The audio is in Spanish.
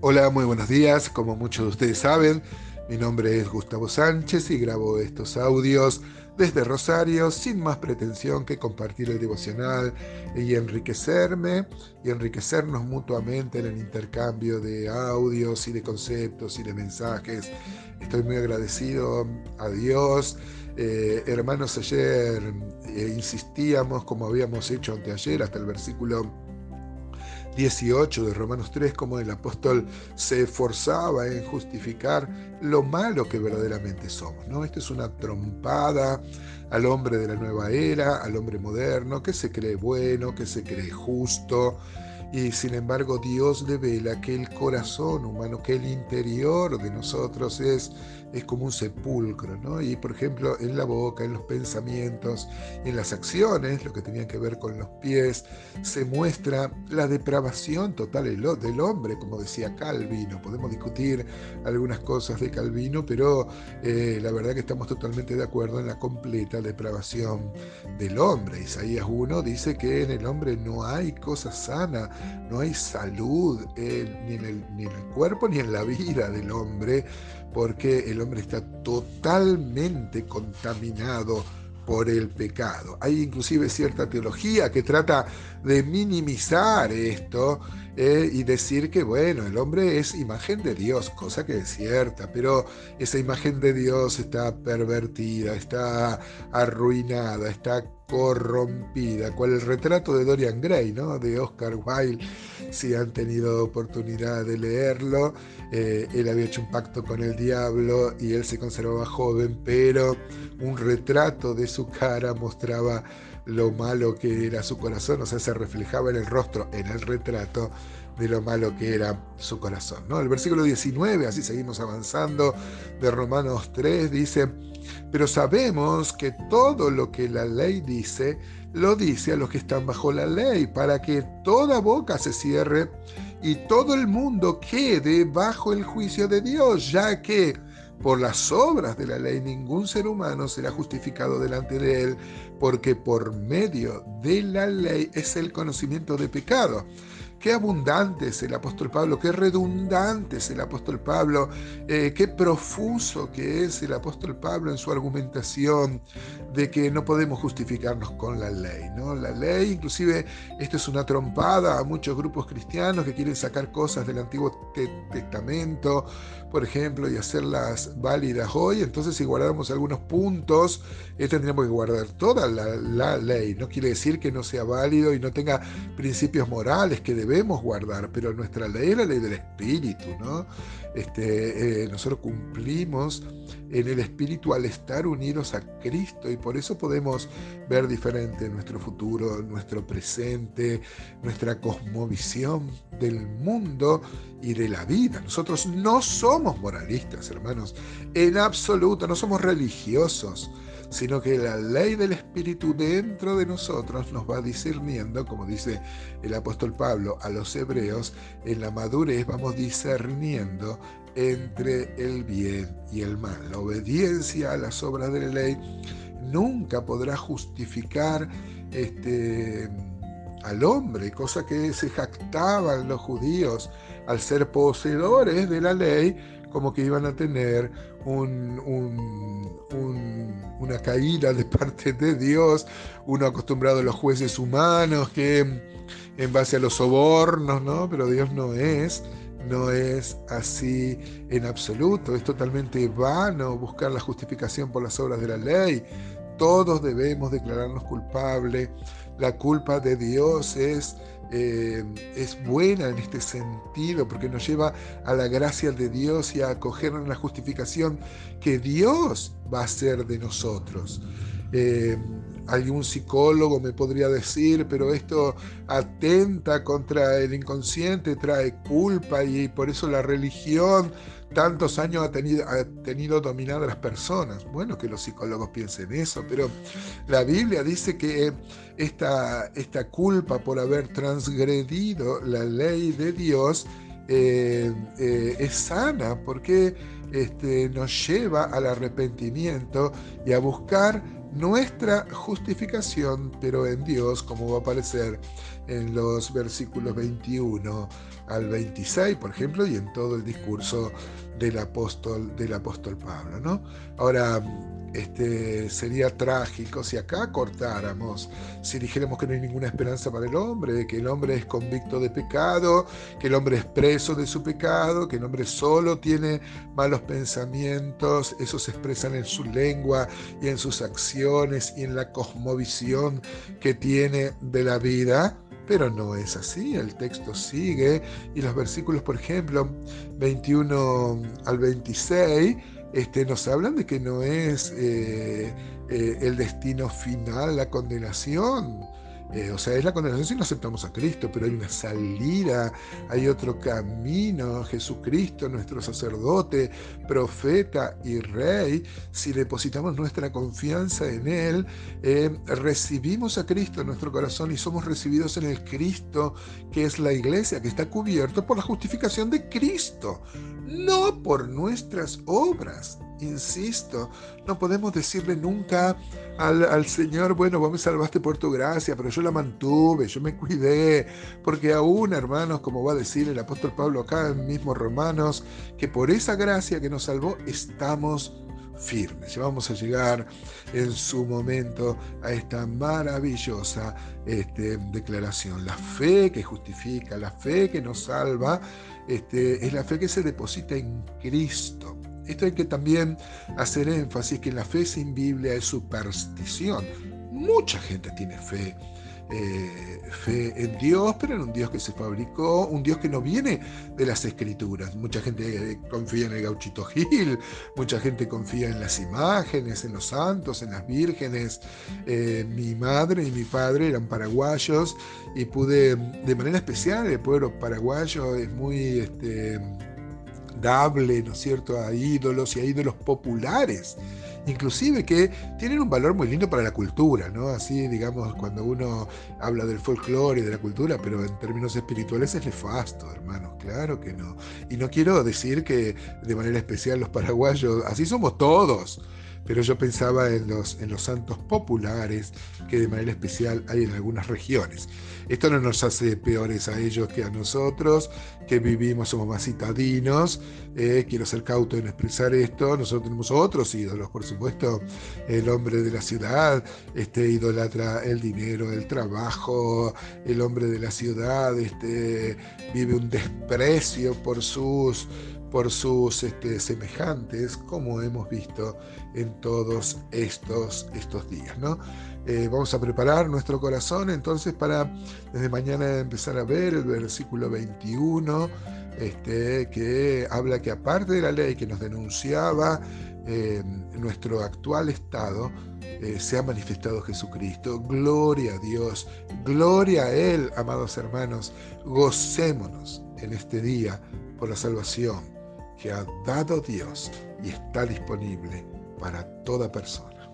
Hola, muy buenos días. Como muchos de ustedes saben, mi nombre es Gustavo Sánchez y grabo estos audios desde Rosario sin más pretensión que compartir el devocional y enriquecerme y enriquecernos mutuamente en el intercambio de audios y de conceptos y de mensajes. Estoy muy agradecido a Dios. Eh, hermanos, ayer eh, insistíamos, como habíamos hecho anteayer, hasta el versículo 18 de Romanos 3, como el apóstol se esforzaba en justificar lo malo que verdaderamente somos. ¿no? Esto es una trompada al hombre de la nueva era, al hombre moderno, que se cree bueno, que se cree justo, y sin embargo Dios revela que el corazón humano, que el interior de nosotros es, es como un sepulcro, ¿no? Y por ejemplo en la boca, en los pensamientos, en las acciones, lo que tenía que ver con los pies, se muestra la depravación total del hombre, como decía Calvino. Podemos discutir algunas cosas de Calvino, pero eh, la verdad que estamos totalmente de acuerdo en la completa depravación del hombre. Isaías 1 dice que en el hombre no hay cosa sana, no hay salud ni, en el, ni en el cuerpo ni en la vida del hombre, porque el hombre está totalmente contaminado por el pecado. Hay inclusive cierta teología que trata de minimizar esto eh, y decir que, bueno, el hombre es imagen de Dios, cosa que es cierta, pero esa imagen de Dios está pervertida, está arruinada, está corrompida, cual el retrato de Dorian Gray, ¿no? de Oscar Wilde, si han tenido oportunidad de leerlo. Eh, él había hecho un pacto con el diablo y él se conservaba joven, pero un retrato de su cara mostraba lo malo que era su corazón, o sea, se reflejaba en el rostro, en el retrato de lo malo que era su corazón. ¿no? El versículo 19, así seguimos avanzando, de Romanos 3, dice, pero sabemos que todo lo que la ley dice, lo dice a los que están bajo la ley, para que toda boca se cierre y todo el mundo quede bajo el juicio de Dios, ya que por las obras de la ley ningún ser humano será justificado delante de él, porque por medio de la ley es el conocimiento de pecado. Qué abundante es el apóstol Pablo, qué redundante es el apóstol Pablo, eh, qué profuso que es el apóstol Pablo en su argumentación de que no podemos justificarnos con la ley. ¿no? La ley, inclusive, esto es una trompada a muchos grupos cristianos que quieren sacar cosas del Antiguo Testamento, por ejemplo, y hacerlas válidas hoy. Entonces, si guardamos algunos puntos, eh, tendríamos que guardar toda la, ley. No quiere decir que no sea válido y no tenga principios morales que debemos guardar, pero nuestra ley es la ley del Espíritu, ¿no? Este, eh, nosotros cumplimos en el Espíritu al estar unidos a Cristo y por eso podemos ver diferente nuestro futuro, nuestro presente, nuestra cosmovisión del mundo y de la vida. Nosotros no somos moralistas, hermanos, en absoluto, no somos religiosos sino que la ley del Espíritu dentro de nosotros nos va discerniendo, como dice el apóstol Pablo a los hebreos, en la madurez vamos discerniendo entre el bien y el mal. La obediencia a las obras de la ley nunca podrá justificar este, al hombre, cosa que se jactaban los judíos al ser poseedores de la ley, como que iban a tener una caída de parte de Dios, uno acostumbrado a los jueces humanos que en base a los sobornos, ¿no? Pero Dios no es, no es así en absoluto, es totalmente vano buscar la justificación por las obras de la ley. Todos debemos declararnos culpables. La culpa de Dios es eh, es buena en este sentido, porque nos lleva a la gracia de Dios y a acoger en la justificación que Dios va a hacer de nosotros. Eh, algún psicólogo me podría decir, pero esto atenta contra el inconsciente, trae culpa y por eso la religión tantos años ha tenido, ha tenido dominada a las personas. Bueno, que los psicólogos piensen eso, pero la Biblia dice que esta, esta culpa por haber transgredido la ley de Dios eh, eh, es sana porque este, nos lleva al arrepentimiento y a buscar nuestra justificación, pero en Dios, como va a aparecer en los versículos 21 al 26, por ejemplo, y en todo el discurso del apóstol, del apóstol Pablo. ¿no? Ahora, este, sería trágico si acá cortáramos, si dijéramos que no hay ninguna esperanza para el hombre, que el hombre es convicto de pecado, que el hombre es preso de su pecado, que el hombre solo tiene malos pensamientos, esos se expresan en su lengua y en sus acciones y en la cosmovisión que tiene de la vida. Pero no es así, el texto sigue y los versículos, por ejemplo, 21 al 26, este, nos hablan de que no es eh, eh, el destino final la condenación, eh, o sea, es la condenación si no aceptamos a Cristo, pero hay una salida, hay otro camino. Jesucristo, nuestro sacerdote, profeta y rey, si depositamos nuestra confianza en Él, eh, recibimos a Cristo en nuestro corazón y somos recibidos en el Cristo, que es la iglesia, que está cubierto por la justificación de Cristo, no por nuestras obras. Insisto, no podemos decirle nunca al, Señor, bueno, vos me salvaste por tu gracia, pero yo la mantuve, yo me cuidé, porque aún, hermanos, como va a decir el apóstol Pablo acá en mismo Romanos, que por esa gracia que nos salvó estamos firmes. Y vamos a llegar en su momento a esta maravillosa este, declaración. La fe que justifica, la fe que nos salva, este, es la fe que se deposita en Cristo. Esto hay que también hacer énfasis que la fe sin Biblia es superstición. Mucha gente tiene fe, eh, fe en Dios, pero en un Dios que se fabricó, un Dios que no viene de las escrituras. Mucha gente eh, confía en el gauchito Gil, mucha gente confía en las imágenes, en los santos, en las vírgenes. Eh, mi madre y mi padre eran paraguayos y pude, de manera especial, el pueblo paraguayo es muy... Este, dable, ¿no es cierto?, a ídolos y a ídolos populares, inclusive que tienen un valor muy lindo para la cultura, ¿no? Así, digamos, cuando uno habla del folclore y de la cultura, pero en términos espirituales es nefasto, hermanos, claro que no. Y no quiero decir que de manera especial los paraguayos, así somos todos, pero yo pensaba en los, en los santos populares que de manera especial hay en algunas regiones. Esto no nos hace peores a ellos que a nosotros, que vivimos, somos más citadinos. Eh, quiero ser cauto en expresar esto. Nosotros tenemos otros ídolos, por supuesto. El hombre de la ciudad este, idolatra el dinero, el trabajo. El hombre de la ciudad este, vive un desprecio por sus por sus este, semejantes, como hemos visto en todos estos, estos días. ¿no? Eh, vamos a preparar nuestro corazón entonces para desde mañana empezar a ver el versículo 21, este, que habla que aparte de la ley que nos denunciaba eh, nuestro actual estado, eh, se ha manifestado Jesucristo. Gloria a Dios, gloria a Él, amados hermanos. gocémonos en este día por la salvación que ha dado Dios y está disponible para toda persona.